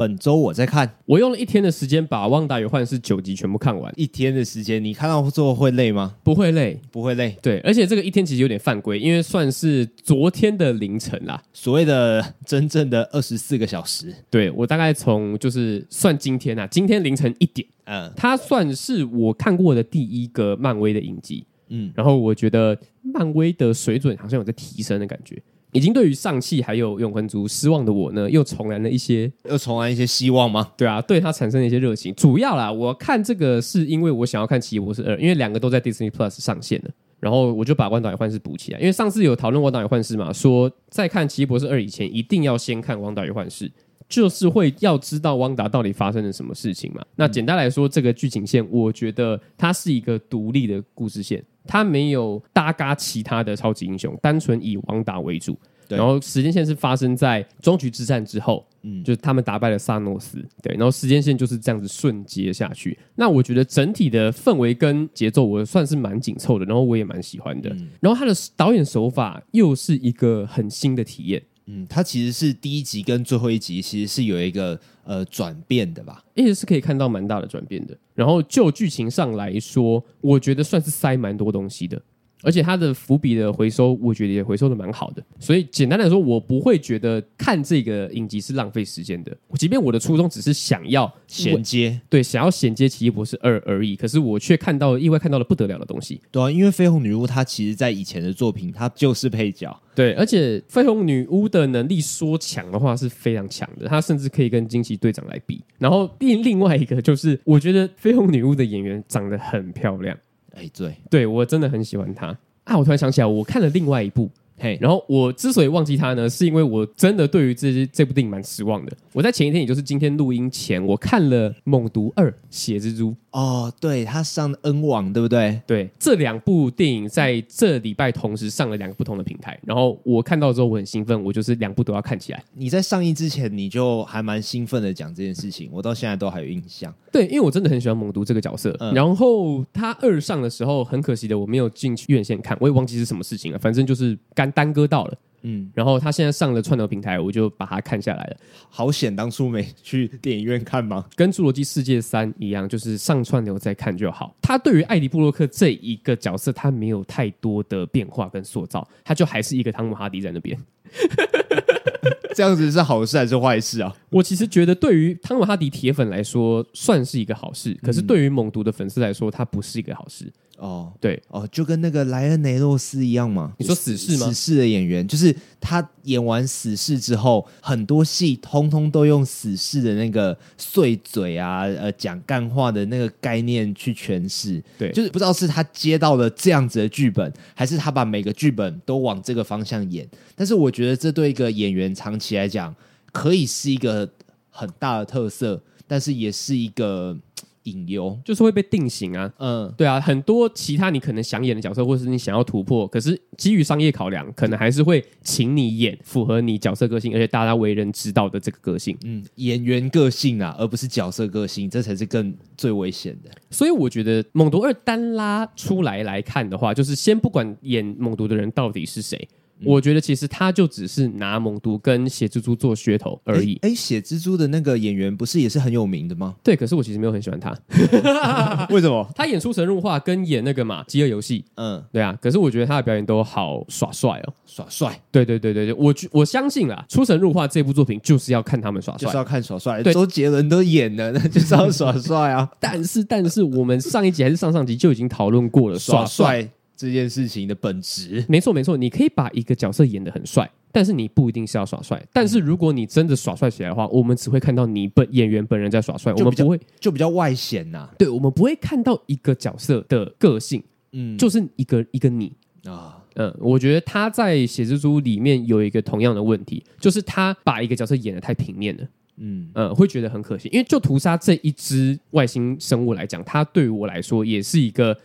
本周我在看，我用了一天的时间把《旺达与幻视》九集全部看完。一天的时间，你看到之后会累吗？不会累，不会累。对，而且这个一天其实有点犯规，因为算是昨天的凌晨啦。所谓的真正的二十四个小时。对，我大概从就是算今天啊，今天凌晨一点，嗯，它算是我看过的第一个漫威的影集，嗯，然后我觉得漫威的水准好像有在提升的感觉。已经对于尚气还有永恒族失望的我呢，又重燃了一些，又重燃一些希望吗？对啊，对他产生了一些热情。主要啦，我看这个是因为我想要看《奇异博士二》，因为两个都在 Disney Plus 上线了，然后我就把《汪达与幻视》补起来。因为上次有讨论《汪达与幻视》嘛，说在看《奇异博士二》以前，一定要先看《汪达与幻视》，就是会要知道汪达到底发生了什么事情嘛。那简单来说，这个剧情线，我觉得它是一个独立的故事线。他没有搭嘎其他的超级英雄，单纯以王达为主。对然后时间线是发生在终局之战之后，嗯，就是他们打败了萨诺斯。对，然后时间线就是这样子顺接下去。那我觉得整体的氛围跟节奏，我算是蛮紧凑的，然后我也蛮喜欢的。嗯、然后他的导演手法又是一个很新的体验。嗯，他其实是第一集跟最后一集其实是有一个呃转变的吧，一直是可以看到蛮大的转变的。然后就剧情上来说，我觉得算是塞蛮多东西的。而且它的伏笔的回收，我觉得也回收的蛮好的。所以简单来说，我不会觉得看这个影集是浪费时间的。即便我的初衷只是想要衔接，对，想要衔接《奇异博士二》而已，可是我却看到意外看到了不得了的东西。对啊，因为绯红女巫她其实在以前的作品，她就是配角。对，而且绯红女巫的能力说强的话是非常强的，她甚至可以跟惊奇队长来比。然后另另外一个就是，我觉得绯红女巫的演员长得很漂亮。哎，对，对我真的很喜欢他啊！我突然想起来，我看了另外一部。嘿，然后我之所以忘记他呢，是因为我真的对于这这部电影蛮失望的。我在前一天，也就是今天录音前，我看了《猛毒二：血蜘蛛》。哦，对，他上 N 网，对不对？对，这两部电影在这礼拜同时上了两个不同的平台。然后我看到之后，我很兴奋，我就是两部都要看起来。你在上映之前，你就还蛮兴奋的讲这件事情，我到现在都还有印象。对，因为我真的很喜欢猛毒这个角色。嗯、然后他二上的时候，很可惜的我没有进去院线看，我也忘记是什么事情了。反正就是干耽搁到了。嗯，然后他现在上了串流平台，我就把它看下来了。好险当初没去电影院看吗？跟《侏罗纪世界三》一样，就是上串流再看就好。他对于艾迪·布洛克这一个角色，他没有太多的变化跟塑造，他就还是一个汤姆·哈迪在那边。这样子是好事还是坏事啊？我其实觉得，对于汤姆·哈迪铁粉来说，算是一个好事；可是对于猛毒的粉丝来说，它不是一个好事。哦，对，哦，就跟那个莱恩·雷诺斯一样嘛。你说死侍吗？死侍的演员，就是他演完死侍之后，很多戏通通都用死侍的那个碎嘴啊，呃，讲干话的那个概念去诠释。对，就是不知道是他接到了这样子的剧本，还是他把每个剧本都往这个方向演。但是我觉得这对一个演员长期来讲，可以是一个很大的特色，但是也是一个。隐忧就是会被定型啊，嗯，对啊，很多其他你可能想演的角色，或是你想要突破，可是基于商业考量，可能还是会请你演符合你角色个性，而且大家为人知道的这个个性，嗯，演员个性啊，而不是角色个性，这才是更最危险的。所以我觉得《猛毒二》单拉出来来看的话，就是先不管演猛毒的人到底是谁。我觉得其实他就只是拿猛毒跟血蜘蛛做噱头而已。哎，血蜘蛛的那个演员不是也是很有名的吗？对，可是我其实没有很喜欢他。为什么？他演出神入化跟演那个嘛饥饿游戏，嗯，对啊。可是我觉得他的表演都好耍帅哦，耍帅。对对对对对，我我相信啦，出神入化这部作品就是要看他们耍帅，就是要看耍帅。对，周杰伦都演了，那 就是要耍帅啊。但是但是我们上一集还是上上集就已经讨论过了耍帅。这件事情的本质，没错没错，你可以把一个角色演得很帅，但是你不一定是要耍帅。但是如果你真的耍帅起来的话，我们只会看到你本演员本人在耍帅，我们不会就比较外显呐、啊。对，我们不会看到一个角色的个性，嗯，就是一个一个你啊，嗯，我觉得他在血蜘蛛里面有一个同样的问题，就是他把一个角色演得太平面了，嗯嗯，会觉得很可惜。因为就屠杀这一只外星生物来讲，它对于我来说也是一个。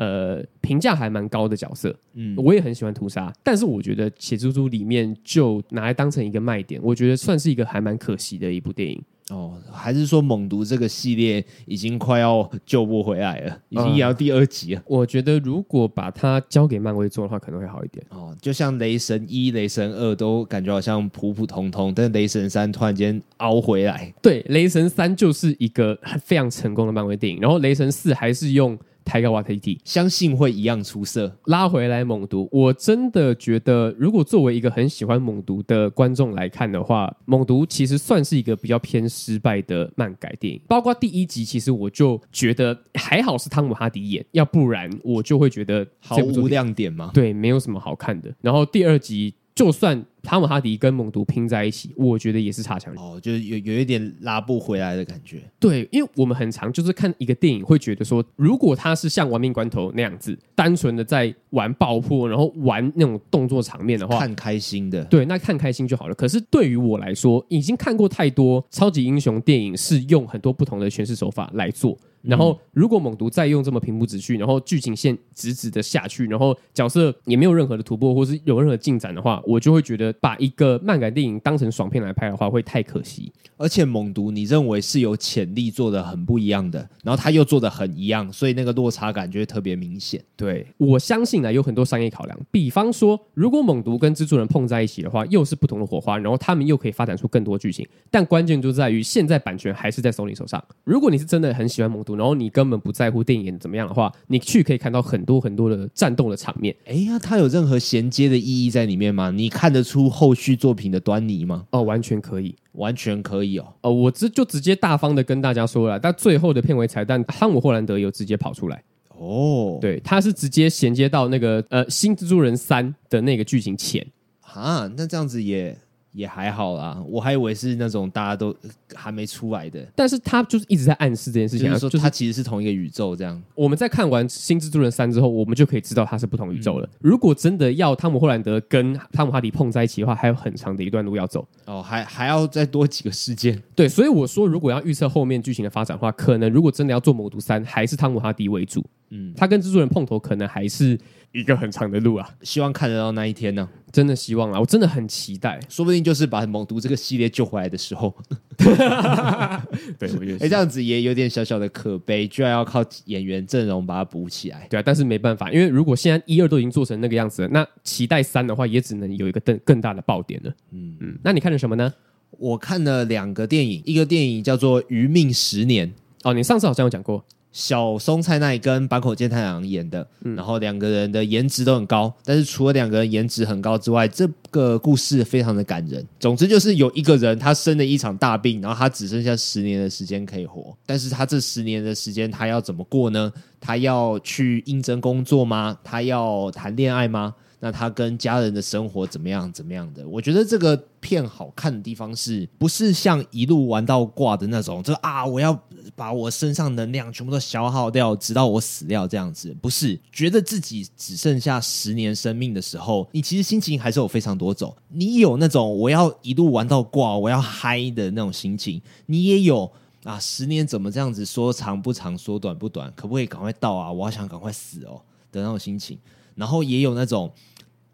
呃，评价还蛮高的角色，嗯，我也很喜欢屠杀，但是我觉得《血蜘蛛》里面就拿来当成一个卖点，我觉得算是一个还蛮可惜的一部电影哦，还是说猛毒这个系列已经快要救不回来了，已经演到第二集了。嗯，我觉得如果把它交给漫威做的话，可能会好一点。哦，就像雷神一、雷神二都感觉好像普普通通，但是雷神三突然间凹回来。对，雷神三就是一个非常成功的漫威电影，然后雷神四还是用。泰戈瓦提蒂，相信会一样出色。拉回来猛毒，我真的觉得，如果作为一个很喜欢猛毒的观众来看的话，猛毒其实算是一个比较偏失败的漫改电影。包括第一集，其实我就觉得还好是汤姆哈迪演，要不然我就会觉得毫无亮点嘛。对，没有什么好看的。然后第二集。就算汤姆哈迪跟猛毒拼在一起，我觉得也是差强人意。哦，就是有有一点拉不回来的感觉。对，因为我们很常就是看一个电影，会觉得说，如果他是像《亡命关头》那样子，单纯的在玩爆破，然后玩那种动作场面的话，看开心的，对，那看开心就好了。可是对于我来说，已经看过太多超级英雄电影，是用很多不同的诠释手法来做。然后，如果猛毒再用这么平铺直叙，然后剧情线直直的下去，然后角色也没有任何的突破，或是有任何进展的话，我就会觉得把一个漫改电影当成爽片来拍的话，会太可惜。而且猛毒，你认为是有潜力做的很不一样的，然后他又做的很一样，所以那个落差感就会特别明显。对，我相信呢，有很多商业考量，比方说，如果猛毒跟蜘蛛人碰在一起的话，又是不同的火花，然后他们又可以发展出更多剧情。但关键就在于，现在版权还是在索尼手上。如果你是真的很喜欢猛毒，然后你根本不在乎电影怎么样的话，你去可以看到很多很多的战斗的场面。哎呀，它有任何衔接的意义在里面吗？你看得出后续作品的端倪吗？哦，完全可以，完全可以哦。哦，我直就直接大方的跟大家说了，但最后的片尾彩蛋，汤姆·霍兰德有直接跑出来。哦，对，他是直接衔接到那个呃《新蜘蛛人三》的那个剧情前。啊，那这样子也。也还好啦，我还以为是那种大家都还没出来的，但是他就是一直在暗示这件事情，就是说他其实是同一个宇宙这样。我们在看完《新蜘蛛人三》之后，我们就可以知道他是不同宇宙了。嗯、如果真的要汤姆·霍兰德跟汤姆·哈迪碰在一起的话，还有很长的一段路要走。哦，还还要再多几个事件。对，所以我说，如果要预测后面剧情的发展的话，可能如果真的要做《魔毒三》，还是汤姆·哈迪为主。嗯，他跟蜘蛛人碰头，可能还是一个很长的路啊。希望看得到那一天呢。真的希望啊！我真的很期待，说不定就是把猛毒这个系列救回来的时候。对，我觉得 哎，这样子也有点小小的可悲，居然要靠演员阵容把它补起来。对啊，但是没办法，因为如果现在一二都已经做成那个样子了，那期待三的话，也只能有一个更更大的爆点了。嗯嗯，那你看了什么呢？我看了两个电影，一个电影叫做《余命十年》。哦，你上次好像有讲过。小松菜奈跟坂口健太郎演的，然后两个人的颜值都很高，但是除了两个人颜值很高之外，这个故事非常的感人。总之就是有一个人他生了一场大病，然后他只剩下十年的时间可以活，但是他这十年的时间他要怎么过呢？他要去应征工作吗？他要谈恋爱吗？那他跟家人的生活怎么样？怎么样的？我觉得这个片好看的地方是不是像一路玩到挂的那种？就啊，我要把我身上能量全部都消耗掉，直到我死掉这样子？不是，觉得自己只剩下十年生命的时候，你其实心情还是有非常多种。你有那种我要一路玩到挂，我要嗨的那种心情，你也有啊，十年怎么这样子？说长不长，说短不短，可不可以赶快到啊？我好想赶快死哦的那种心情。然后也有那种。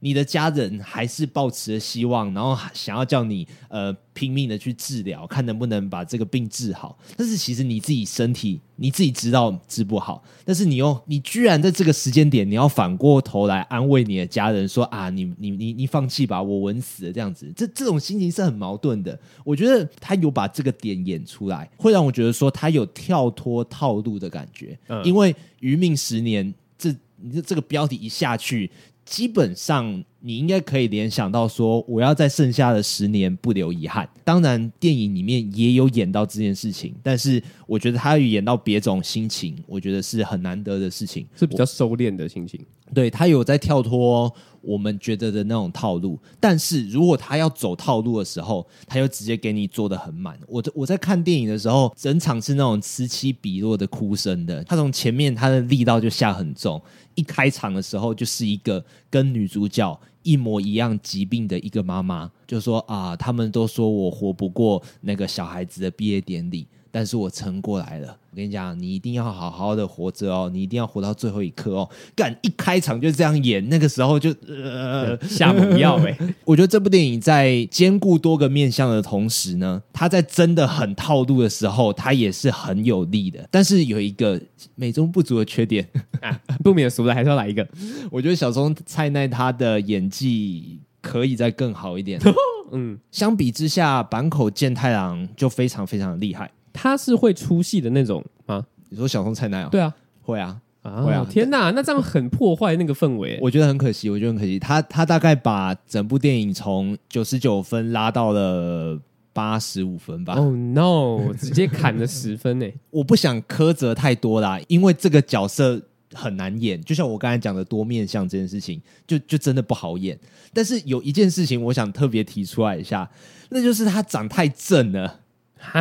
你的家人还是抱持着希望，然后想要叫你呃拼命的去治疗，看能不能把这个病治好。但是其实你自己身体你自己知道治不好，但是你又你居然在这个时间点，你要反过头来安慰你的家人说啊，你你你你放弃吧，我稳死了这样子。这这种心情是很矛盾的。我觉得他有把这个点演出来，会让我觉得说他有跳脱套路的感觉。嗯，因为余命十年，这你这这个标题一下去。基本上，你应该可以联想到说，我要在剩下的十年不留遗憾。当然，电影里面也有演到这件事情，但是我觉得他有演到别种心情，我觉得是很难得的事情，是比较收敛的心情。对，他有在跳脱我们觉得的那种套路，但是如果他要走套路的时候，他又直接给你做的很满。我我在看电影的时候，整场是那种此起彼落的哭声的，他从前面他的力道就下很重。一开场的时候，就是一个跟女主角一模一样疾病的一个妈妈，就说啊，他们都说我活不过那个小孩子的毕业典礼，但是我撑过来了。我跟你讲，你一定要好好的活着哦，你一定要活到最后一刻哦。干一开场就这样演，那个时候就呃下猛药哎。我觉得这部电影在兼顾多个面向的同时呢，它在真的很套路的时候，它也是很有力的。但是有一个美中不足的缺点，啊、不免俗的还是要来一个。我觉得小松菜奈他的演技可以再更好一点。嗯，相比之下，坂口健太郎就非常非常的厉害。他是会出戏的那种吗？你说小松菜奈啊？对啊，会啊，啊会啊！天哪，那这样很破坏那个氛围。我觉得很可惜，我觉得很可惜。他他大概把整部电影从九十九分拉到了八十五分吧。Oh no！直接砍了十分呢。我不想苛责太多啦，因为这个角色很难演。就像我刚才讲的多面相这件事情，就就真的不好演。但是有一件事情，我想特别提出来一下，那就是他长太正了。他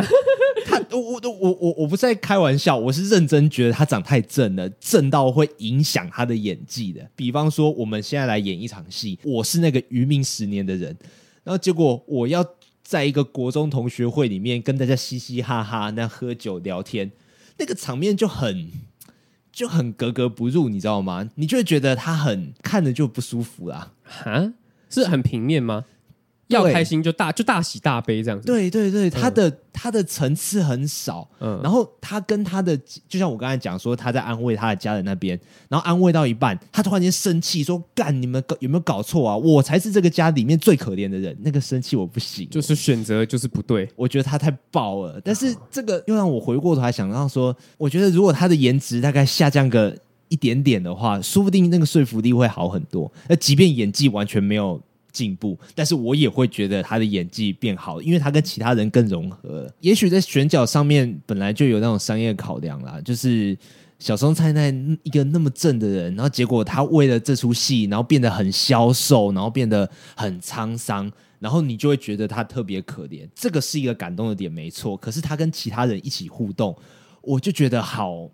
我我我我我不是在开玩笑，我是认真觉得他长太正了，正到会影响他的演技的。比方说，我们现在来演一场戏，我是那个余命十年的人，然后结果我要在一个国中同学会里面跟大家嘻嘻哈哈，那喝酒聊天，那个场面就很就很格格不入，你知道吗？你就会觉得他很看着就不舒服啦。哈，是很平面吗？要开心就大就大喜大悲这样子。对对对，他的、嗯、他的层次很少。嗯，然后他跟他的，就像我刚才讲说，他在安慰他的家人那边，然后安慰到一半，他突然间生气说：“干，你们有没有搞错啊？我才是这个家里面最可怜的人。”那个生气我不行，就是选择就是不对。我觉得他太爆了。但是这个又让我回过头来想到说，我觉得如果他的颜值大概下降个一点点的话，说不定那个说服力会好很多。那即便演技完全没有。进步，但是我也会觉得他的演技变好，因为他跟其他人更融合。也许在选角上面本来就有那种商业考量啦，就是小松菜奈一个那么正的人，然后结果他为了这出戏，然后变得很消瘦，然后变得很沧桑，然后你就会觉得他特别可怜。这个是一个感动的点，没错。可是他跟其他人一起互动，我就觉得好，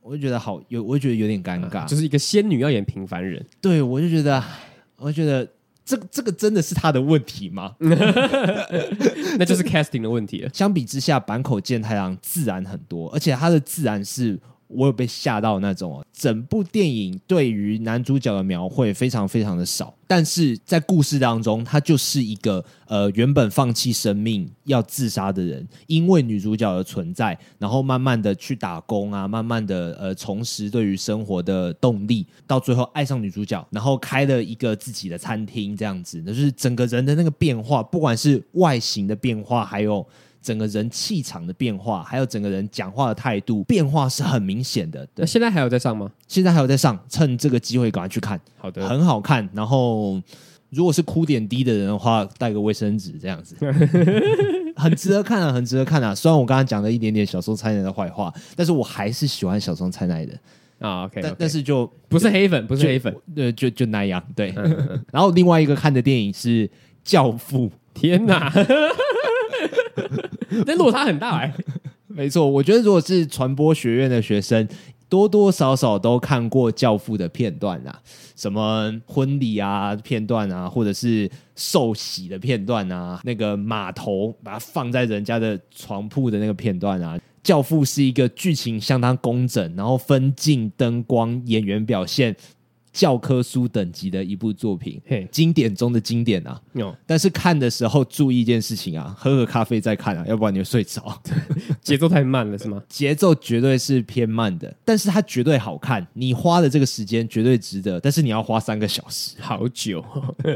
我就觉得好有，我就觉得有点尴尬，就是一个仙女要演平凡人，对我就觉得。我觉得这个这个真的是他的问题吗？那就是 casting 的问题了。相比之下，坂口健太郎自然很多，而且他的自然是。我有被吓到那种哦，整部电影对于男主角的描绘非常非常的少，但是在故事当中，他就是一个呃原本放弃生命要自杀的人，因为女主角的存在，然后慢慢的去打工啊，慢慢的呃重拾对于生活的动力，到最后爱上女主角，然后开了一个自己的餐厅，这样子，那就是整个人的那个变化，不管是外形的变化，还有。整个人气场的变化，还有整个人讲话的态度变化是很明显的。对，那现在还有在上吗？现在还有在上，趁这个机会赶快去看。好的，很好看。然后，如果是哭点低的人的话，带个卫生纸这样子，很值得看啊，很值得看啊。虽然我刚刚讲了一点点小松菜奈的坏话，但是我还是喜欢小松菜奈的啊。OK，, okay. 但但是就不是黑粉，不是黑粉，对，就就那样。对。然后另外一个看的电影是《教父》。天哪！那落差很大哎、欸，没错，我觉得如果是传播学院的学生，多多少少都看过《教父》的片段啦，什么婚礼啊片段啊，或者是受洗的片段啊，那个码头把它放在人家的床铺的那个片段啊，《教父》是一个剧情相当工整，然后分镜、灯光、演员表现。教科书等级的一部作品，嘿，经典中的经典啊！有，但是看的时候注意一件事情啊，喝个咖啡再看啊，要不然你会睡着。节奏太慢了是吗？节奏绝对是偏慢的，但是它绝对好看。你花的这个时间绝对值得，但是你要花三个小时，好久。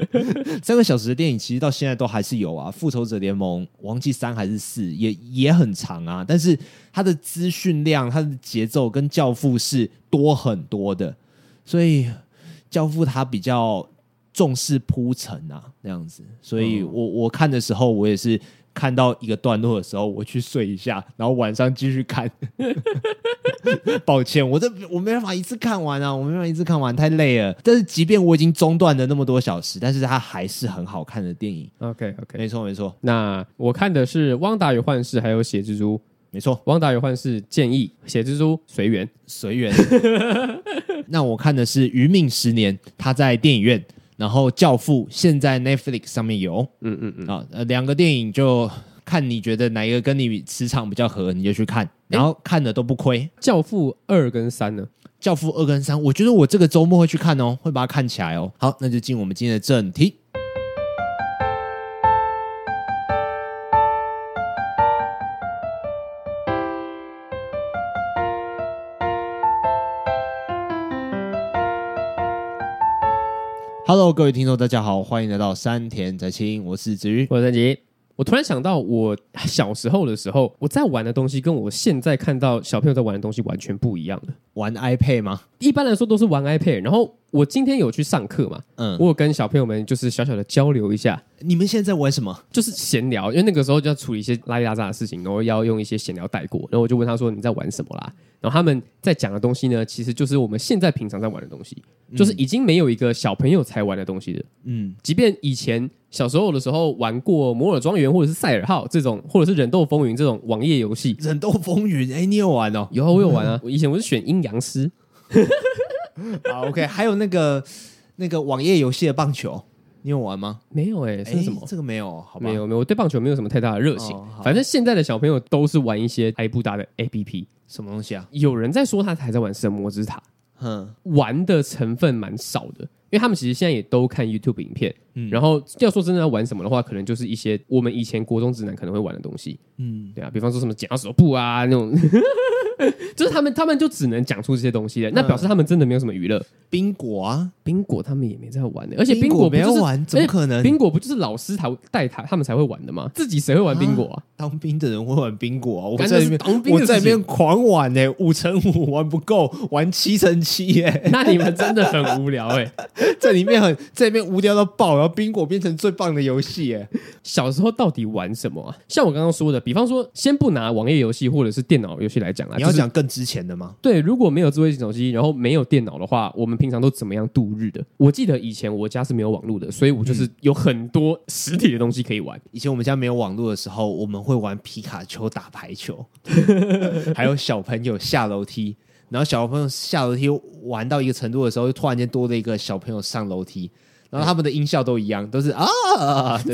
三个小时的电影其实到现在都还是有啊，《复仇者联盟》王记三还是四，也也很长啊。但是它的资讯量、它的节奏跟《教父》是多很多的，所以。教父他比较重视铺陈啊，那样子，所以我我看的时候，我也是看到一个段落的时候，我去睡一下，然后晚上继续看。抱歉，我这我没办法一次看完啊，我没办法一次看完，太累了。但是即便我已经中断了那么多小时，但是它还是很好看的电影。OK OK，没错没错。那我看的是《汪达与幻视》还有《血蜘蛛》。没错，王达有幻视建议写蜘蛛随缘随缘。那我看的是《余命十年》，他在电影院，然后《教父》现在 Netflix 上面有。嗯嗯嗯。啊，呃，两个电影就看你觉得哪一个跟你磁场比较合，你就去看。然后看的都不亏。教父二跟三呢？教父二跟三，我觉得我这个周末会去看哦，会把它看起来哦。好，那就进我们今天的正题。Hello，各位听众，大家好，欢迎来到山田宅青，我是子瑜，我是陈吉。我突然想到，我小时候的时候，我在玩的东西跟我现在看到小朋友在玩的东西完全不一样了。玩 iPad 吗？一般来说都是玩 iPad。然后我今天有去上课嘛，嗯，我有跟小朋友们就是小小的交流一下。你们现在在玩什么？就是闲聊，因为那个时候就要处理一些拉里拉杂的事情，然后要用一些闲聊带过。然后我就问他说：“你在玩什么啦？”然后他们在讲的东西呢，其实就是我们现在平常在玩的东西，就是已经没有一个小朋友才玩的东西的。嗯，即便以前小时候的时候玩过《摩尔庄园》或者是《赛尔号》这种，或者是《忍斗风云》这种网页游戏，《忍斗风云》哎，你有玩哦？有啊，我有玩啊。我以前我是选阴阳师。好，OK，还有那个那个网页游戏的棒球，你有玩吗？没有哎、欸，是什么？这个没有，好吧？没有没有，我对棒球没有什么太大的热情。哦、反正现在的小朋友都是玩一些埃布达的 APP，什么东西啊？有人在说他还在玩神魔之塔，哼，玩的成分蛮少的，因为他们其实现在也都看 YouTube 影片。嗯，然后要说真的要玩什么的话，可能就是一些我们以前国中直男可能会玩的东西。嗯，对啊，比方说什么剪刀手布啊那种。就是他们，他们就只能讲出这些东西了。那表示他们真的没有什么娱乐。宾果啊，宾果他们也没在玩的。而且宾果没有玩，怎么可能？宾果不就是老师才带他，他们才会玩的吗？自己谁会玩宾果啊？当兵的人会玩宾果啊？我在里面，我在里面狂玩呢，五乘五玩不够，玩七乘七耶。那你们真的很无聊哎，在里面很在里面无聊到爆，然后宾果变成最棒的游戏哎。小时候到底玩什么啊？像我刚刚说的，比方说，先不拿网页游戏或者是电脑游戏来讲啊。你要讲更之前的吗？对，如果没有智慧型手机，然后没有电脑的话，我们平常都怎么样度日的？我记得以前我家是没有网络的，所以我就是有很多实体的东西可以玩。以前我们家没有网络的时候，我们会玩皮卡丘打排球，还有小朋友下楼梯，然后小朋友下楼梯玩到一个程度的时候，就突然间多了一个小朋友上楼梯。然后他们的音效都一样，都是啊，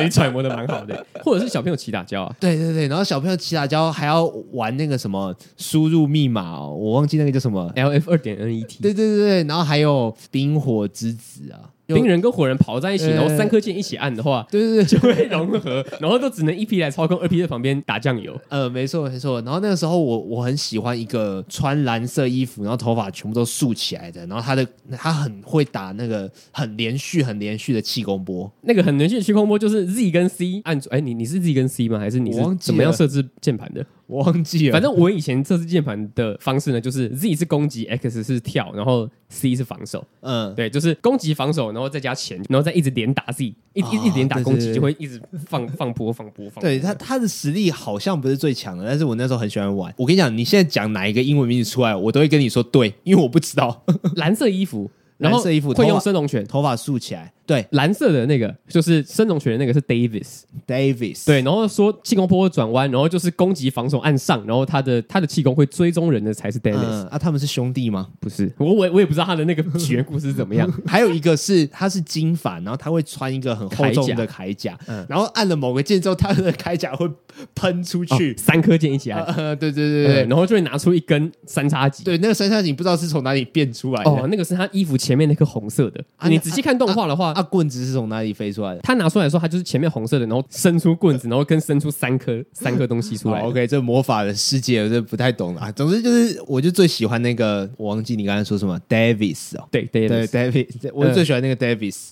你揣摩的蛮好的，或者是小朋友起打交啊，对对对，然后小朋友起打交还要玩那个什么输入密码哦，我忘记那个叫什么 LF 二点 NET，对对对对，然后还有冰火之子啊。冰人跟火人跑在一起，然后三颗键一起按的话，对对对，就会融合，然后都只能一批来操控，二批在旁边打酱油。呃，没错没错。然后那个时候我我很喜欢一个穿蓝色衣服，然后头发全部都竖起来的，然后他的他很会打那个很连续很连续的气功波。那个很连续的气功波就是 Z 跟 C 按住，哎，你你是 Z 跟 C 吗？还是你是怎么样设置键盘的？我忘记了。反正我以前测试键盘的方式呢，就是 Z 是攻击，X 是跳，然后 C 是防守。嗯，对，就是攻击防守，然后再加前，然后再一直连打 Z，一一一连打攻击就会一直放放波放波放。对他他的实力好像不是最强的，但是我那时候很喜欢玩。我跟你讲，你现在讲哪一个英文名字出来，我都会跟你说对，因为我不知道。蓝色衣服，蓝色衣服会用升龙拳，头发竖起来。对，蓝色的那个就是深龙拳的那个是 Davis，Davis。对，然后说气功波转弯，然后就是攻击防守按上，然后他的他的气功会追踪人的才是 Davis。嗯、啊，他们是兄弟吗？不是，我我我也不知道他的那个起源故事是怎么样。还有一个是他是金发，然后他会穿一个很厚重的铠甲，嗯，然后按了某个键之后，他的铠甲会喷出去，哦、三颗键一起按。呃，对对对对，对，然后就会拿出一根三叉戟。对，那个三叉戟不知道是从哪里变出来的。哦，那个是他衣服前面那颗红色的。啊，你仔细看动画的话。啊，棍子是从哪里飞出来的？他拿出来的时候，他就是前面红色的，然后伸出棍子，然后跟伸出三颗三颗东西出来。OK，这魔法的世界我就不太懂了啊。总之就是，我就最喜欢那个，我忘记你刚才说什么，Davis 哦，对对对，Davis，我最喜欢那个 Davis。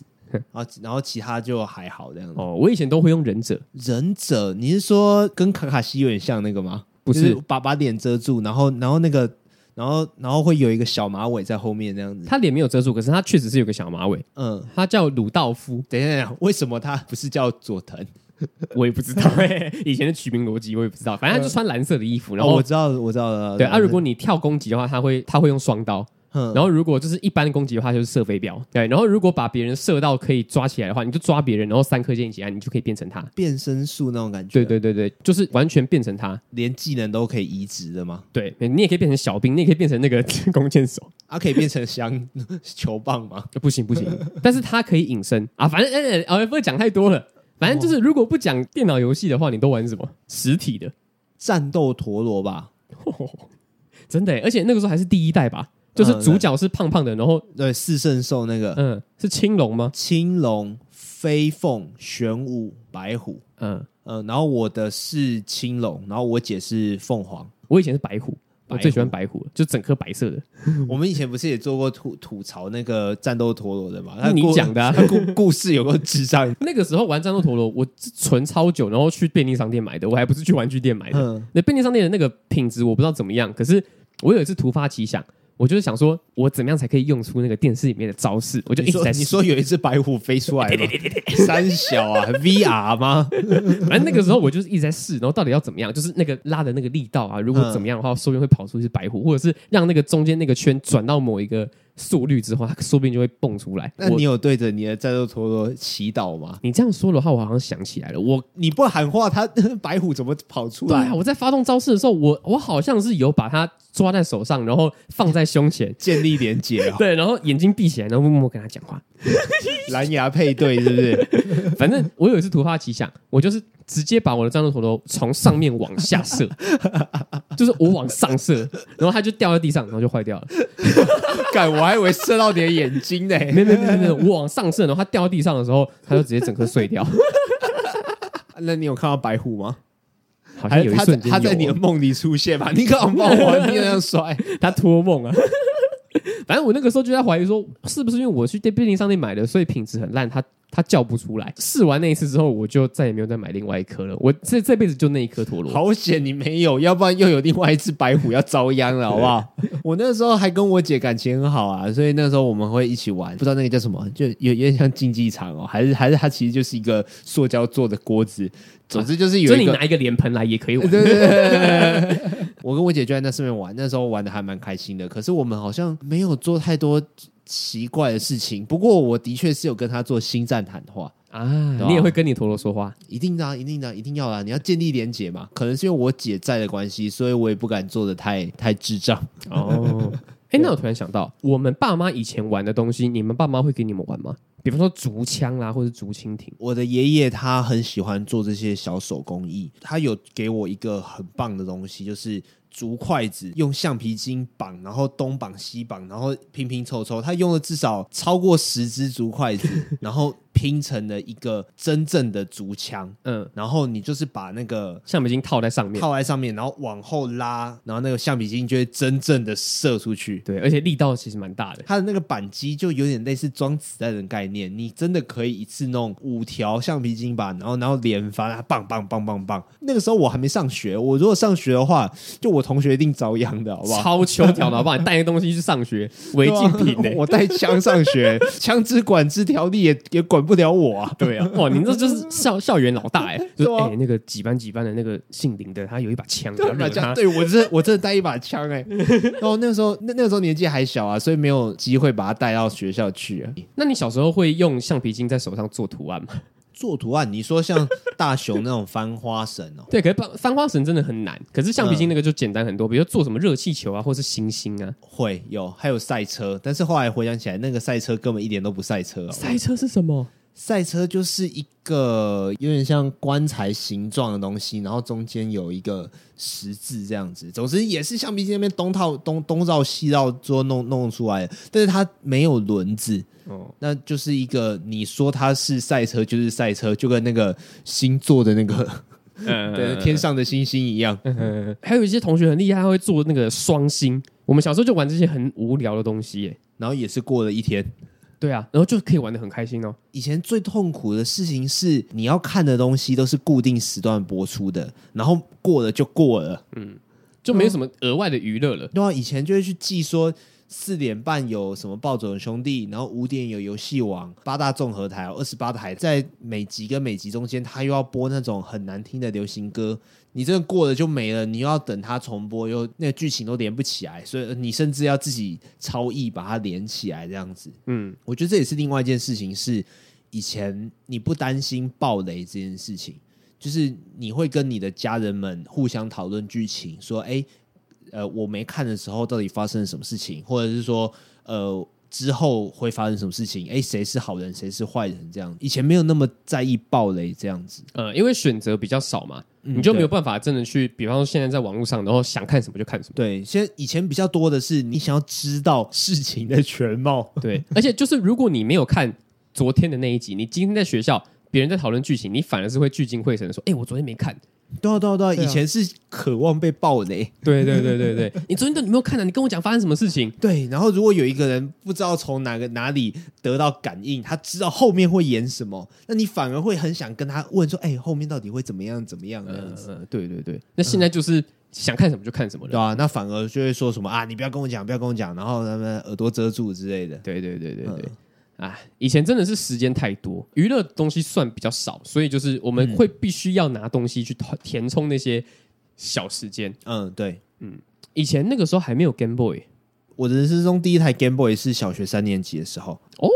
啊，然后其他就还好这样子。哦，我以前都会用忍者，忍者，你是说跟卡卡西有点像那个吗？不是，把把脸遮住，然后然后那个。然后，然后会有一个小马尾在后面，这样子。他脸没有遮住，可是他确实是有个小马尾。嗯，他叫鲁道夫。等一下，为什么他不是叫佐藤？我也不知道。以前的取名逻辑我也不知道。反正他就穿蓝色的衣服。然后、哦、我知道，我知道了。对啊，如果你跳攻击的话，他会他会用双刀。然后如果就是一般攻击的话，就是射飞镖。对，然后如果把别人射到可以抓起来的话，你就抓别人，然后三颗箭一起按，你就可以变成他。变身术那种感觉。对对对对，就是完全变成他，连技能都可以移植的吗？对，你也可以变成小兵，你也可以变成那个 弓箭手。啊，可以变成香 球棒吗？不行不行，但是他可以隐身啊。反正哎哎，不会讲太多了。反正就是如果不讲电脑游戏的话，你都玩什么？实体的。战斗陀螺吧？哦、真的，而且那个时候还是第一代吧，就是主角是胖胖的，然后对四圣兽那个，嗯，是青龙吗？青龙、飞凤、玄武、白虎，嗯嗯，然后我的是青龙，然后我姐是凤凰，我以前是白虎。我最喜欢白虎，就整颗白色的。我们以前不是也做过吐吐槽那个战斗陀螺的嘛？那 你讲的、啊，故故事有个智障。那个时候玩战斗陀螺，我存超久，然后去便利商店买的，我还不是去玩具店买的。嗯、那便利商店的那个品质我不知道怎么样，可是我有一次突发奇想。我就是想说，我怎么样才可以用出那个电视里面的招式？我就一直在试。你说有一只白虎飞出来吗？三小啊，VR 吗？反正那个时候我就是一直在试，然后到底要怎么样？就是那个拉的那个力道啊，如果怎么样的话，说不定会跑出一只白虎，或者是让那个中间那个圈转到某一个。速率之后，它说不定就会蹦出来。那你有对着你的战斗陀螺祈祷吗？你这样说的话，我好像想起来了。我你不喊话，它 白虎怎么跑出来？对啊，我在发动招式的时候，我我好像是有把它抓在手上，然后放在胸前建立连接。对，然后眼睛闭起来，然后默默跟他讲话。蓝牙配对是不是？反正我有一次突发奇想，我就是直接把我的战斗陀螺从上面往下射，就是我往上射，然后它就掉在地上，然后就坏掉了。干，我还以为射到你的眼睛呢。没没没没，我往上射，然后它掉在地上的时候，它就直接整颗碎掉。那你有看到白虎吗？好像有一瞬间，他在你的梦里出现吧？你干嘛冒玩？你那样摔，他托梦啊。反正我那个时候就在怀疑说，是不是因为我去便利商店买的，所以品质很烂，它它叫不出来。试完那一次之后，我就再也没有再买另外一颗了。我这这辈子就那一颗陀螺。好险你没有，要不然又有另外一只白虎要遭殃了，好不好？我那时候还跟我姐感情很好啊，所以那时候我们会一起玩。不知道那个叫什么，就有有点像竞技场哦，还是还是它其实就是一个塑胶做的锅子。总之就是有一个，所以你拿一个脸盆来也可以玩。对对对对我跟我姐就在那上面玩，那时候玩的还蛮开心的。可是我们好像没有做太多奇怪的事情。不过我的确是有跟他做心战谈话啊，你也会跟你陀螺说话？一定的啊，一定的，一定要啊！你要建立连结嘛。可能是因为我姐在的关系，所以我也不敢做的太太智障哦。哎、欸，那我突然想到，我们爸妈以前玩的东西，你们爸妈会给你们玩吗？比方说竹枪啦，或者竹蜻蜓。我的爷爷他很喜欢做这些小手工艺，他有给我一个很棒的东西，就是竹筷子，用橡皮筋绑，然后东绑西绑，然后拼拼凑凑，他用了至少超过十支竹筷子，然后。拼成了一个真正的竹枪，嗯，然后你就是把那个橡皮筋套在上面，套在上面，然后往后拉，然后那个橡皮筋就会真正的射出去。对，而且力道其实蛮大的。它的那个扳机就有点类似装子弹的概念，你真的可以一次弄五条橡皮筋吧，然后然后连发，它棒棒棒棒棒。那个时候我还没上学，我如果上学的话，就我同学一定遭殃的，好不好？超秋条的好不好？你带个东西去上学，违禁品的。我带枪上学，枪支管制条例也也管。不了我啊，对啊，哇，你这就是 校校园老大哎，就哎、欸、那个几班几班的那个姓林的，他有一把枪，对，对我这我真的带一把枪哎，然 后那个时候那那个时候年纪还小啊，所以没有机会把它带到学校去啊。那你小时候会用橡皮筋在手上做图案吗？做图案，你说像大雄那种翻花绳哦？对，可是翻翻花绳真的很难。可是橡皮筋那个就简单很多，比如说做什么热气球啊，或是星星啊，会有，还有赛车。但是后来回想起来，那个赛车根本一点都不赛车哦。赛车是什么？赛车就是一个有点像棺材形状的东西，然后中间有一个十字这样子。总之也是橡皮筋那边东套东东绕西绕，最后弄弄出来的。但是它没有轮子，哦，那就是一个你说它是赛车就是赛车，就跟那个星座的那个嗯 对天上的星星一样。嗯，还有一些同学很厉害，他会做那个双星。我们小时候就玩这些很无聊的东西，耶，然后也是过了一天。对啊，然后就可以玩的很开心哦。以前最痛苦的事情是，你要看的东西都是固定时段播出的，然后过了就过了，嗯，就没有什么额外的娱乐了。对啊，以前就会去记说四点半有什么暴走兄弟，然后五点有游戏王，八大综合台，二十八台，在每集跟每集中间，他又要播那种很难听的流行歌。你这个过了就没了，你又要等它重播，又那个剧情都连不起来，所以你甚至要自己超译把它连起来，这样子。嗯，我觉得这也是另外一件事情，是以前你不担心爆雷这件事情，就是你会跟你的家人们互相讨论剧情，说，哎，呃，我没看的时候到底发生了什么事情，或者是说，呃。之后会发生什么事情？哎，谁是好人，谁是坏人？这样以前没有那么在意暴雷这样子。呃，因为选择比较少嘛，嗯、你就没有办法真的去，比方说现在在网络上，然后想看什么就看什么。对，现在以前比较多的是你想要知道事情的全貌。对，而且就是如果你没有看昨天的那一集，你今天在学校别人在讨论剧情，你反而是会聚精会神的说：“哎，我昨天没看。”对啊对啊对啊，以前是渴望被暴雷。对对对对对，你昨天都你没有看啊？你跟我讲发生什么事情？对，然后如果有一个人不知道从哪个哪里得到感应，他知道后面会演什么，那你反而会很想跟他问说：“哎，后面到底会怎么样？怎么样？”这样子。嗯，对对对。那现在就是想看什么就看什么了，对啊，那反而就会说什么啊？你不要跟我讲，不要跟我讲，然后他们耳朵遮住之类的。对对对对对。啊，以前真的是时间太多，娱乐东西算比较少，所以就是我们会必须要拿东西去填充那些小时间。嗯，对，嗯，以前那个时候还没有 Game Boy，我的人生中第一台 Game Boy 是小学三年级的时候。哦，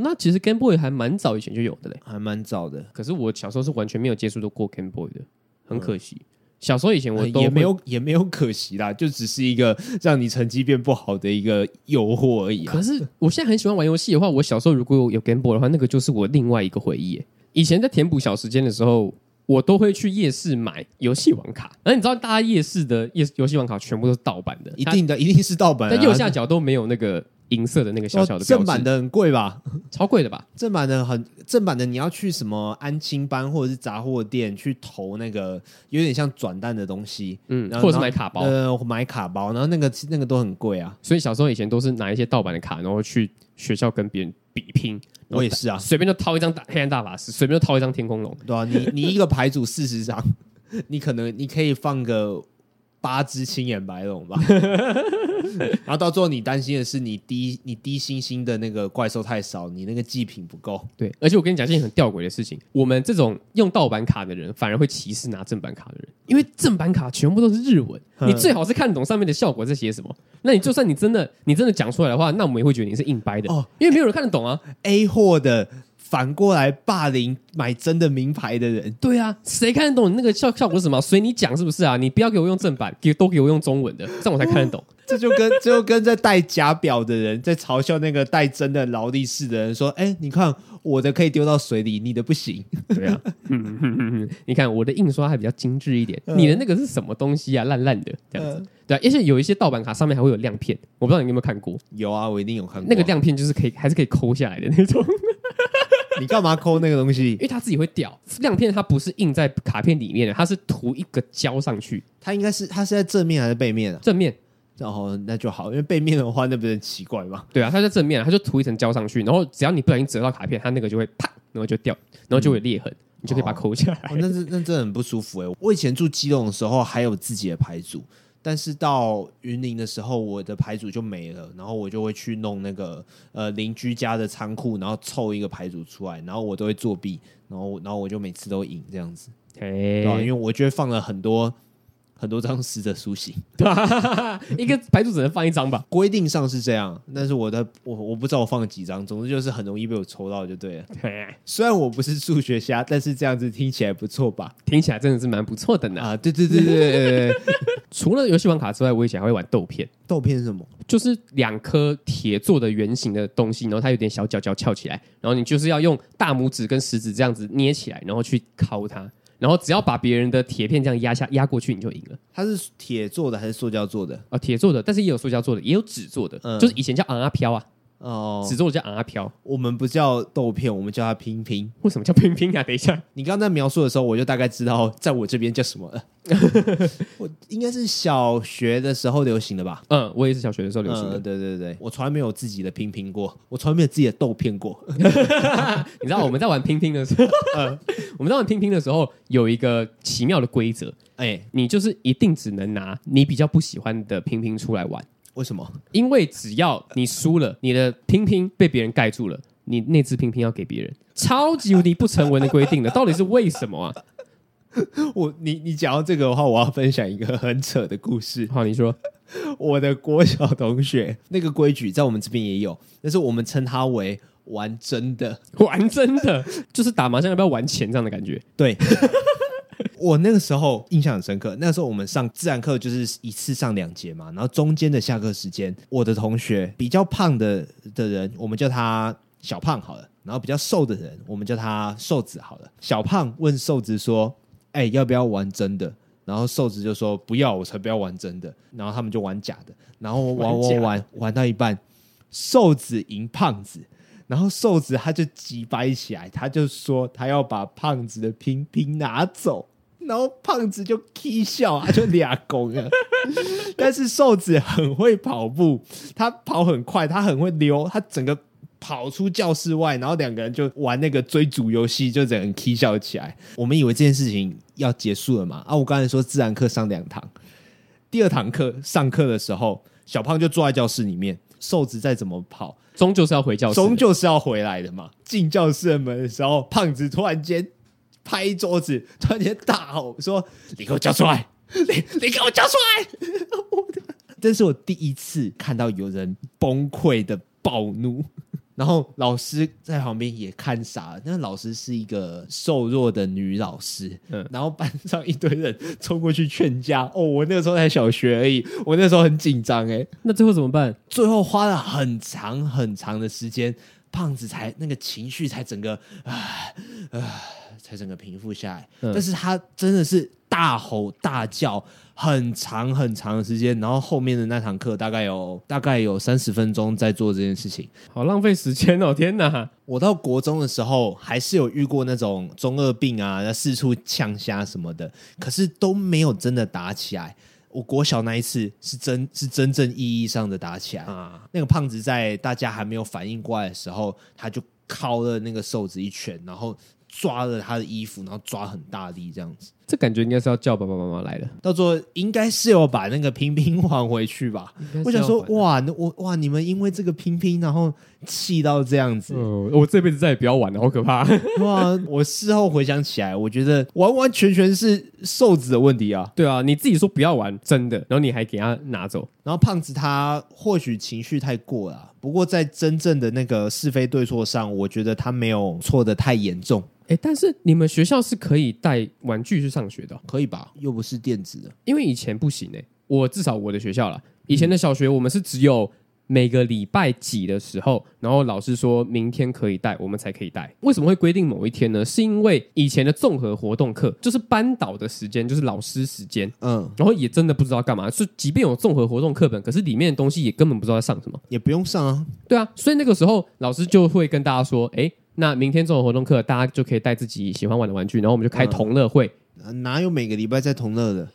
那其实 Game Boy 还蛮早以前就有的嘞，还蛮早的。可是我小时候是完全没有接触到过 Game Boy 的，很可惜。嗯小时候以前我都也没有也没有可惜啦，就只是一个让你成绩变不好的一个诱惑而已啊。可是我现在很喜欢玩游戏的话，我小时候如果有 Game Boy 的话，那个就是我另外一个回忆。以前在填补小时间的时候，我都会去夜市买游戏网卡。那你知道，大家夜市的夜游戏网卡全部都是盗版的，一定的，一定是盗版。在右下角都没有那个。银色的那个小小的正版的很贵吧？超贵的吧？正版的很正版的，你要去什么安亲班或者是杂货店去投那个有点像转蛋的东西，嗯，或者是买卡包，呃，买卡包，然后那个那个都很贵啊。所以小时候以前都是拿一些盗版的卡，然后去学校跟别人比拼。我也是啊，随便就掏一张黑暗大法师，随便就掏一张天空龙，对啊，你你一个牌组四十张，你可能你可以放个。八只青眼白龙吧，然后到最后你担心的是你低你低星星的那个怪兽太少，你那个祭品不够。对，而且我跟你讲一件很吊诡的事情，我们这种用盗版卡的人，反而会歧视拿正版卡的人，因为正版卡全部都是日文，你最好是看懂上面的效果在写什么。那你就算你真的你真的讲出来的话，那我们也会觉得你是硬掰的哦，因为没有人看得懂啊。A 货的。反过来霸凌买真的名牌的人，对啊，谁看得懂你那个效效果是什么？随你讲是不是啊？你不要给我用正版，给都给我用中文的，这样我才看得懂。这就跟这就跟在戴假表的人在嘲笑那个戴真的劳力士的人说：“哎，你看我的可以丢到水里，你的不行。”对啊，你看我的印刷还比较精致一点，你的那个是什么东西啊？烂烂的这样子。对啊，而且有一些盗版卡上面还会有亮片，我不知道你有没有看过？有啊，我一定有看过。那个亮片就是可以还是可以抠下来的那种。你干嘛抠那个东西？因为它自己会掉。亮片它不是印在卡片里面的，它是涂一个胶上去。它应该是它是在正面还是背面啊？正面。然后那就好，因为背面的话那不是很奇怪吗？对啊，它在正面，它就涂一层胶上去，然后只要你不小心折到卡片，它那个就会啪，然后就掉，然后就会裂痕，嗯、你就可以把它抠下来。那是那真的很不舒服哎！我以前住基隆的时候还有自己的牌组。但是到云林的时候，我的牌组就没了，然后我就会去弄那个呃邻居家的仓库，然后凑一个牌组出来，然后我都会作弊，然后然后我就每次都赢这样子，对，因为我觉得放了很多。很多张死者苏醒，一个牌组只能放一张吧？规定上是这样，但是我的我我不知道我放了几张，总之就是很容易被我抽到就对了。虽然我不是数学家，但是这样子听起来不错吧？听起来真的是蛮不错的呢。啊，对对对对对对。除了游戏王卡之外，我以前还会玩豆片。豆片是什么？就是两颗铁做的圆形的东西，然后它有点小角角翘起来，然后你就是要用大拇指跟食指这样子捏起来，然后去敲它。然后只要把别人的铁片这样压下压过去，你就赢了。它是铁做的还是塑胶做的？啊、哦，铁做的，但是也有塑胶做的，也有纸做的，嗯、就是以前叫昂啊飘啊。哦，只做的叫阿飘，我们不叫豆片，我们叫它拼拼。为什么叫拼拼啊？等一下，你刚刚在描述的时候，我就大概知道在我这边叫什么了。我应该是小学的时候流行的吧？嗯，我也是小学的时候流行的。嗯、对对对，我从来没有自己的拼拼过，我从来没有自己的豆片过。你知道我们在玩拼拼的时候，嗯，我们在玩拼拼的时候有一个奇妙的规则，哎、欸，你就是一定只能拿你比较不喜欢的拼拼出来玩。为什么？因为只要你输了，你的拼拼被别人盖住了，你那只拼拼要给别人，超级无敌不成文的规定的，到底是为什么啊？我你你讲到这个的话，我要分享一个很扯的故事。好，你说，我的国小同学那个规矩在我们这边也有，但是我们称他为玩真的，玩真的就是打麻将要不要玩钱这样的感觉。对。我那个时候印象很深刻。那个时候我们上自然课就是一次上两节嘛，然后中间的下课时间，我的同学比较胖的的人，我们叫他小胖好了。然后比较瘦的人，我们叫他瘦子好了。小胖问瘦子说：“哎，要不要玩真的？”然后瘦子就说：“不要，我才不要玩真的。”然后他们就玩假的。然后玩玩玩玩，玩到一半，瘦子赢 胖子。然后瘦子他就急掰起来，他就说他要把胖子的拼拼拿走，然后胖子就起笑，他就俩拱了。但是瘦子很会跑步，他跑很快，他很会溜，他整个跑出教室外，然后两个人就玩那个追逐游戏，就整个人起笑起来。我们以为这件事情要结束了嘛？啊，我刚才说自然课上两堂，第二堂课上课的时候，小胖就坐在教室里面，瘦子再怎么跑。终究是要回教室，终究是要回来的嘛。进教室的门的时候，胖子突然间拍桌子，突然间大吼说：“你给我交出来！你你给我交出来！” 这是我第一次看到有人崩溃的暴怒。然后老师在旁边也看傻了，那老师是一个瘦弱的女老师，嗯，然后班上一堆人冲过去劝架，哦，我那个时候才小学而已，我那时候很紧张哎，那最后怎么办？最后花了很长很长的时间，胖子才那个情绪才整个啊啊，才整个平复下来，嗯，但是他真的是大吼大叫。很长很长的时间，然后后面的那堂课大概有大概有三十分钟在做这件事情，好浪费时间哦！天哪，我到国中的时候还是有遇过那种中二病啊，那四处呛虾什么的，可是都没有真的打起来。我国小那一次是真是真正意义上的打起来啊！那个胖子在大家还没有反应过来的时候，他就敲了那个瘦子一拳，然后抓了他的衣服，然后抓很大力这样子。这感觉应该是要叫爸爸妈妈来的，到时候应该是要把那个拼拼还回去吧。我想说，哇，那我哇，你们因为这个拼拼，然后气到这样子，嗯，我这辈子再也不要玩了，好可怕。哇，我事后回想起来，我觉得完完全全是瘦子的问题啊。对啊，你自己说不要玩，真的，然后你还给他拿走，然后胖子他或许情绪太过了，不过在真正的那个是非对错上，我觉得他没有错的太严重。哎，但是你们学校是可以带玩具去上学的，可以吧？又不是电子的，因为以前不行哎。我至少我的学校了，以前的小学我们是只有每个礼拜几的时候，然后老师说明天可以带，我们才可以带。为什么会规定某一天呢？是因为以前的综合活动课就是班导的时间，就是老师时间，嗯，然后也真的不知道干嘛。是即便有综合活动课本，可是里面的东西也根本不知道在上什么，也不用上啊。对啊，所以那个时候老师就会跟大家说，哎。那明天这种活动课，大家就可以带自己喜欢玩的玩具，然后我们就开同乐会。嗯、哪有每个礼拜在同乐的？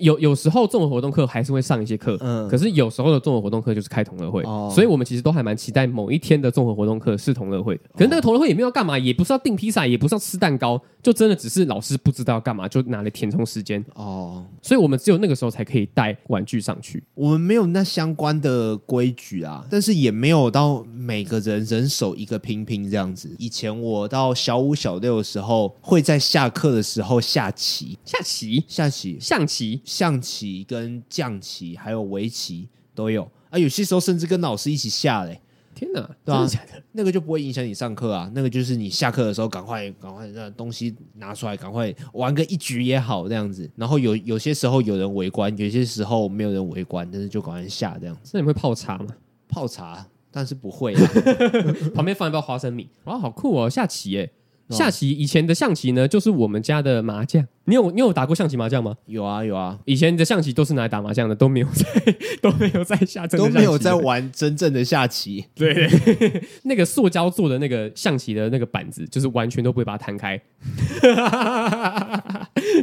有有时候综合活动课还是会上一些课，嗯，可是有时候的综合活动课就是开同乐会，哦，所以我们其实都还蛮期待某一天的综合活动课是同乐会的。可是那个同乐会也没有要干嘛，也不是要订披萨，也不是要吃蛋糕，就真的只是老师不知道要干嘛，就拿来填充时间哦。所以我们只有那个时候才可以带玩具上去。我们没有那相关的规矩啊，但是也没有到每个人人手一个拼拼这样子。以前我到小五小六的时候，会在下课的时候下棋，下棋，下棋，象棋。象棋跟将棋还有围棋都有啊，有些时候甚至跟老师一起下嘞。天哪，对啊，那个就不会影响你上课啊。那个就是你下课的时候赶快赶快让东西拿出来，赶快玩个一局也好这样子。然后有有些时候有人围观，有些时候没有人围观，但是就赶快下这样子。那你会泡茶吗？泡茶，但是不会啊。旁边放一包花生米，哇，好酷哦！下棋耶。下棋以前的象棋呢，就是我们家的麻将。你有你有打过象棋麻将吗？有啊有啊，以前的象棋都是拿来打麻将的，都没有在 都没有在下真的都没有在玩真正的下棋。对，那个塑胶做的那个象棋的那个板子，就是完全都不会把它摊开，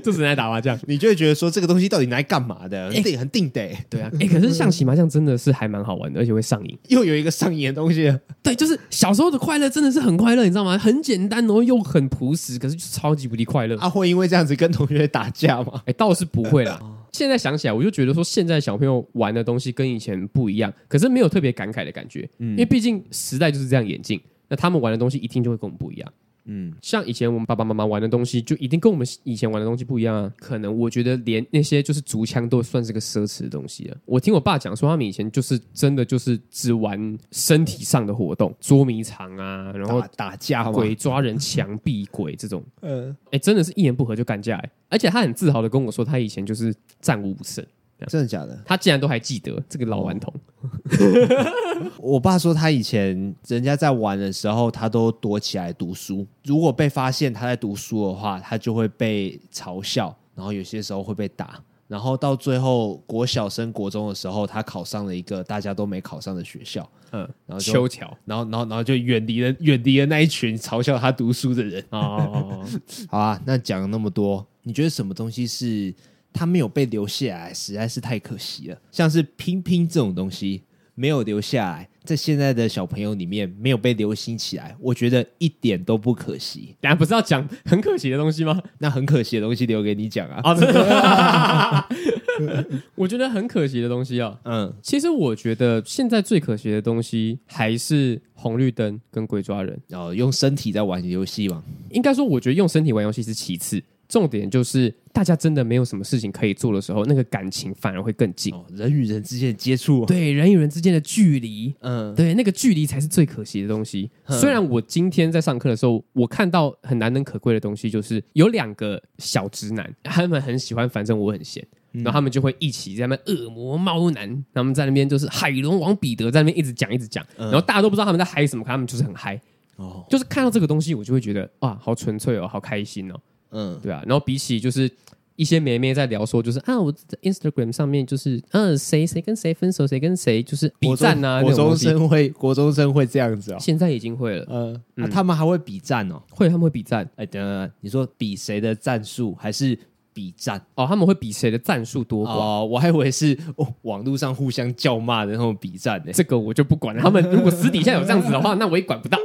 就只拿来打麻将。你就会觉得说这个东西到底拿来干嘛的？很定很定的，对啊。哎，可是象棋麻将真的是还蛮好玩的，而且会上瘾。又有一个上瘾的东西，对，就是小时候的快乐真的是很快乐，你知道吗？很简单，然后又很朴实，可是就超级无敌快乐。啊，会因为这样子跟同学打架？哎、欸，倒是不会啦。现在想起来，我就觉得说，现在小朋友玩的东西跟以前不一样，可是没有特别感慨的感觉。嗯，因为毕竟时代就是这样演进，那他们玩的东西一定就会跟我们不一样。嗯，像以前我们爸爸妈妈玩的东西，就一定跟我们以前玩的东西不一样啊。可能我觉得连那些就是竹枪都算是个奢侈的东西了。我听我爸讲说，他们以前就是真的就是只玩身体上的活动，捉迷藏啊，然后打，打架、鬼抓人、墙壁鬼这种。嗯，哎，真的是一言不合就干架哎。而且他很自豪的跟我说，他以前就是战无不胜。真的假的？他竟然都还记得这个老顽童。我爸说他以前人家在玩的时候，他都躲起来读书。如果被发现他在读书的话，他就会被嘲笑，然后有些时候会被打。然后到最后国小升国中的时候，他考上了一个大家都没考上的学校。嗯，然后修桥，然后然后然后就远离了远离了那一群嘲笑他读书的人。哦，哦，哦，好啊，那讲了那么多，你觉得什么东西是？他没有被留下来，实在是太可惜了。像是拼拼这种东西没有留下来，在现在的小朋友里面没有被流行起来，我觉得一点都不可惜。等下不是要讲很可惜的东西吗？那很可惜的东西留给你讲啊！啊 我觉得很可惜的东西啊，嗯，其实我觉得现在最可惜的东西还是红绿灯跟鬼抓人。然哦，用身体在玩游戏嘛？应该说，我觉得用身体玩游戏是其次。重点就是，大家真的没有什么事情可以做的时候，那个感情反而会更近。哦，人与人之间的接触，对人与人之间的距离，嗯，对，那个距离才是最可惜的东西。嗯，虽然我今天在上课的时候，我看到很难能可贵的东西，就是有两个小直男，他们很喜欢，反正我很闲，然后他们就会一起在那边恶魔猫男，他们在那边就是海龙王彼得在那边一直讲一直讲，然后大家都不知道他们在嗨什么，可他们就是很嗨。哦，就是看到这个东西，我就会觉得哇，好纯粹哦，好开心哦。嗯，对啊，然后比起就是一些妹妹在聊说，就是啊，我在 Instagram 上面就是，嗯、啊，谁谁跟谁分手，谁跟谁就是比战啊，国中生会，国中生会这样子哦，现在已经会了，嗯，嗯。啊、他们还会比战哦，会，他们会比战，哎，等等，你说比谁的战术还是？比战哦，他们会比谁的战术多寡哦，我还以为是哦，网络上互相叫骂的那种比战呢。这个我就不管了。他们如果私底下有这样子的话，那我也管不到。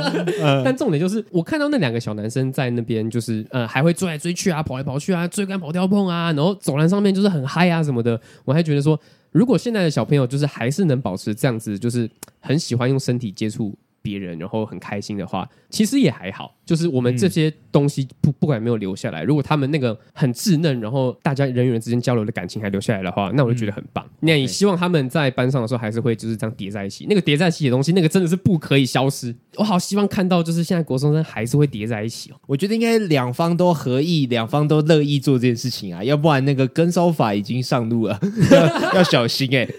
但重点就是，我看到那两个小男生在那边，就是呃，还会追来追去啊，跑来跑去啊，追赶跑跳碰啊，然后走廊上面就是很嗨啊什么的。我还觉得说，如果现在的小朋友就是还是能保持这样子，就是很喜欢用身体接触别人，然后很开心的话，其实也还好。就是我们这些东西不不管有没有留下来，如果他们那个很稚嫩，然后大家人与人之间交流的感情还留下来的话，那我就觉得很棒。那你希望他们在班上的时候还是会就是这样叠在一起。那个叠在一起的东西，那个真的是不可以消失。我好希望看到，就是现在国中生还是会叠在一起哦。我觉得应该两方都合意，两方都乐意做这件事情啊，要不然那个跟骚法已经上路了，要，要小心哎、欸。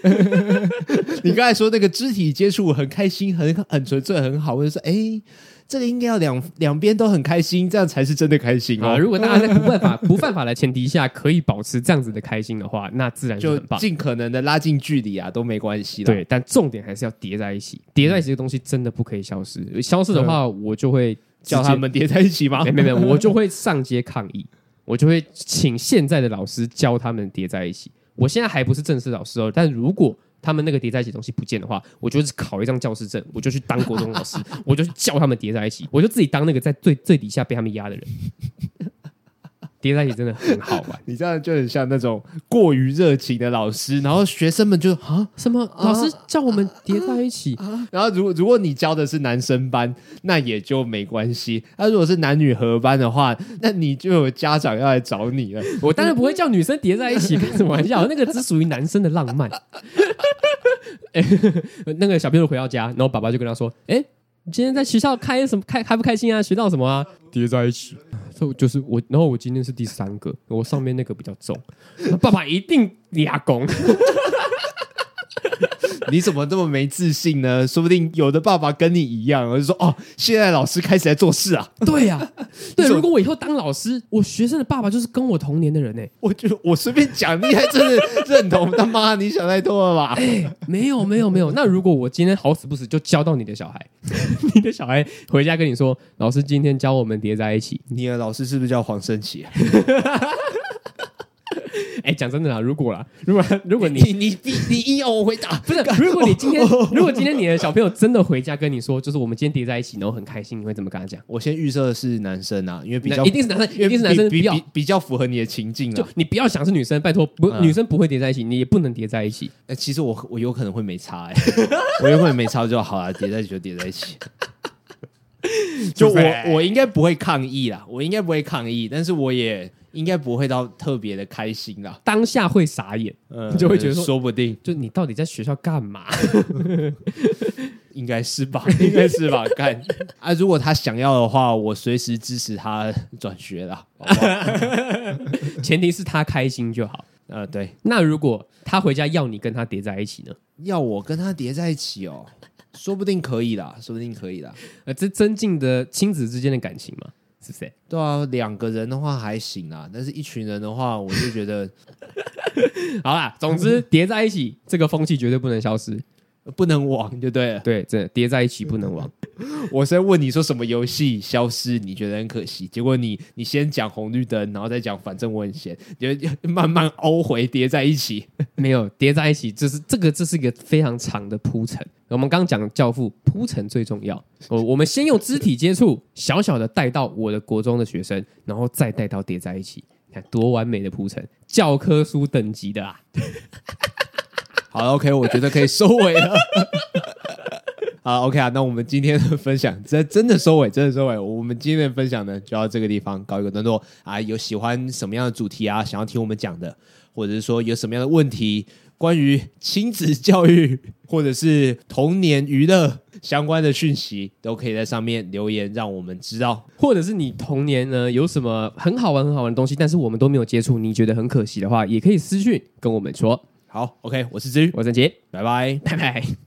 你刚才说那个肢体接触很开心，很很纯粹，很好，或者说哎。欸这个应该要两两边都很开心，这样才是真的开心啊！如果大家在不犯法、不犯法的前提下，可以保持这样子的开心的话，那自然就。尽可能的拉近距离啊，都没关系。对，但重点还是要叠在一起，叠在一起的东西真的不可以消失。消失的话，我就会叫他们叠在一起吗？没没没，我就会上街抗议，我就会请现在的老师教他们叠在一起。我现在还不是正式老师哦，但如果他们那个叠在一起东西不见的话，我就是考一张教师证，我就去当国中老师，我就去教他们叠在一起，我就自己当那个在最最底下被他们压的人。叠在一起真的很好玩，你这样就很像那种过于热情的老师，然后学生们就啊什么老师叫我们叠在一起，然后如果如果你教的是男生班，那也就没关系；那如果是男女合班的话，那你就有家长要来找你了。我当然不会叫女生叠在一起，开什么玩笑？那个只属于男生的浪漫。欸、那个小朋友回到家，然后爸爸就跟他说：“哎、欸，你今天在学校开什么？开开不开心啊？学到什么啊？叠在一起。”就是我，然后我今天是第三个，我上面那个比较重，爸爸一定压工。你怎么这么没自信呢？说不定有的爸爸跟你一样，我就说哦，现在老师开始在做事啊。对呀、啊，对，如果我以后当老师，我学生的爸爸就是跟我同年的人呢。我就我随便讲，你还真的认同？他妈，你想太多了吧？哎，没有没有没有。那如果我今天好死不死就教到你的小孩，你的小孩回家跟你说，老师今天教我们叠在一起，你的老师是不是叫黄生奇？哎，讲真的啦，如果啦，如果 如果你你你你硬要我回答，不是？如果你今天如果今天你的小朋友真的回家跟你说，就是我们今天叠在一起，然后很开心，你会怎么跟他讲？我先预设的是男生啊，因为比较一定是男生，一定是男生比较比较符合你的情境啊。就你不要想是女生，拜托不，女生不会叠在一起，你也不能叠在一起。哎，其实我我有可能会没差哎，我有可能没差就好了，叠在一起就叠在一起。就我我应该不会抗议啦，我应该不会抗议，但是我也应该不会到特别的开心啦。当下会傻眼，嗯，就会觉得说，说不定就你到底在学校干嘛？应该是吧，应该是吧。干啊，如果他想要的话，我随时支持他转学啦。前提是他开心就好。呃，对。那如果他回家要你跟他叠在一起呢？要我跟他叠在一起哦？说不定可以啦，说不定可以啦。呃，这增进的亲子之间的感情嘛，是不是？对啊，两个人的话还行啊，但是一群人的话，我就觉得 好啦。总之，叠在一起，这个风气绝对不能消失。不能亡就对了，对，这叠在一起不能亡。我是在问你说什么游戏消失，你觉得很可惜？结果你你先讲红绿灯，然后再讲反正我很闲，就慢慢欧回叠在一起。没有叠在一起，这是这个这是一个非常长的铺陈。我们刚讲教父铺陈最重要。我我们先用肢体接触，小小的带到我的国中的学生，然后再带到叠在一起，看多完美的铺陈，教科书等级的啊！好，OK，我觉得可以收尾了。好，OK 啊，那我们今天的分享真真的收尾，真的收尾。我们今天的分享呢，就到这个地方搞一个段落啊。有喜欢什么样的主题啊，想要听我们讲的，或者是说有什么样的问题，关于亲子教育或者是童年娱乐相关的讯息，都可以在上面留言，让我们知道。或者是你童年呢有什么很好玩、很好玩的东西，但是我们都没有接触，你觉得很可惜的话，也可以私讯跟我们说。好，OK，我是芝宇，我是陈杰，拜拜，拜拜。